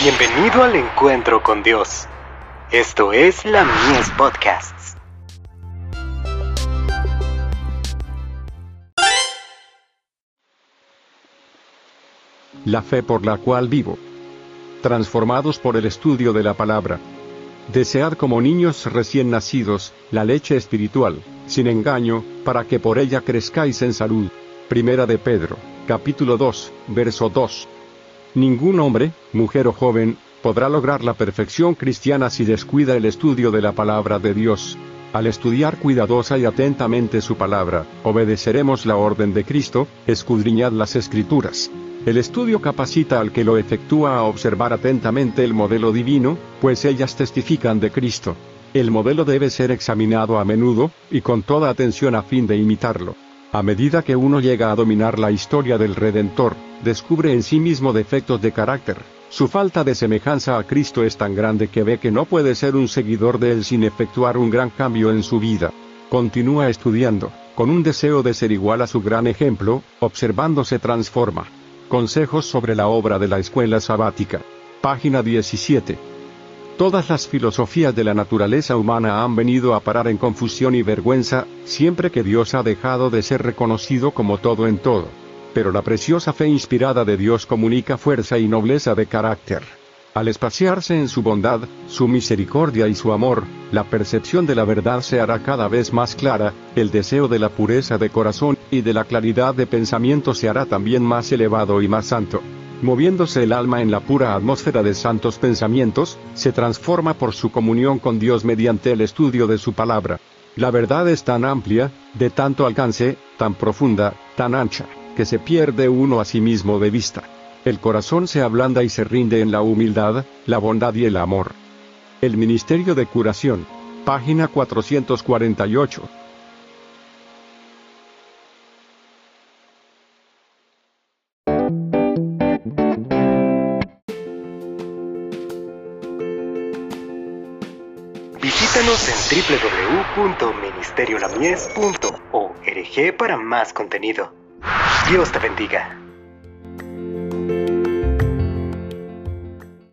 Bienvenido al encuentro con Dios. Esto es la Mies Podcasts. La fe por la cual vivo. Transformados por el estudio de la palabra. Desead como niños recién nacidos la leche espiritual, sin engaño, para que por ella crezcáis en salud. Primera de Pedro, capítulo 2, verso 2. Ningún hombre, mujer o joven, podrá lograr la perfección cristiana si descuida el estudio de la palabra de Dios. Al estudiar cuidadosa y atentamente su palabra, obedeceremos la orden de Cristo, escudriñad las escrituras. El estudio capacita al que lo efectúa a observar atentamente el modelo divino, pues ellas testifican de Cristo. El modelo debe ser examinado a menudo, y con toda atención a fin de imitarlo. A medida que uno llega a dominar la historia del Redentor, descubre en sí mismo defectos de carácter. Su falta de semejanza a Cristo es tan grande que ve que no puede ser un seguidor de Él sin efectuar un gran cambio en su vida. Continúa estudiando, con un deseo de ser igual a su gran ejemplo, observando se transforma. Consejos sobre la obra de la escuela sabática. Página 17. Todas las filosofías de la naturaleza humana han venido a parar en confusión y vergüenza, siempre que Dios ha dejado de ser reconocido como todo en todo pero la preciosa fe inspirada de Dios comunica fuerza y nobleza de carácter. Al espaciarse en su bondad, su misericordia y su amor, la percepción de la verdad se hará cada vez más clara, el deseo de la pureza de corazón y de la claridad de pensamiento se hará también más elevado y más santo. Moviéndose el alma en la pura atmósfera de santos pensamientos, se transforma por su comunión con Dios mediante el estudio de su palabra. La verdad es tan amplia, de tanto alcance, tan profunda, tan ancha que se pierde uno a sí mismo de vista. El corazón se ablanda y se rinde en la humildad, la bondad y el amor. El Ministerio de Curación. Página 448. Visítanos en www.ministeriolamies.org para más contenido. Dios te bendiga.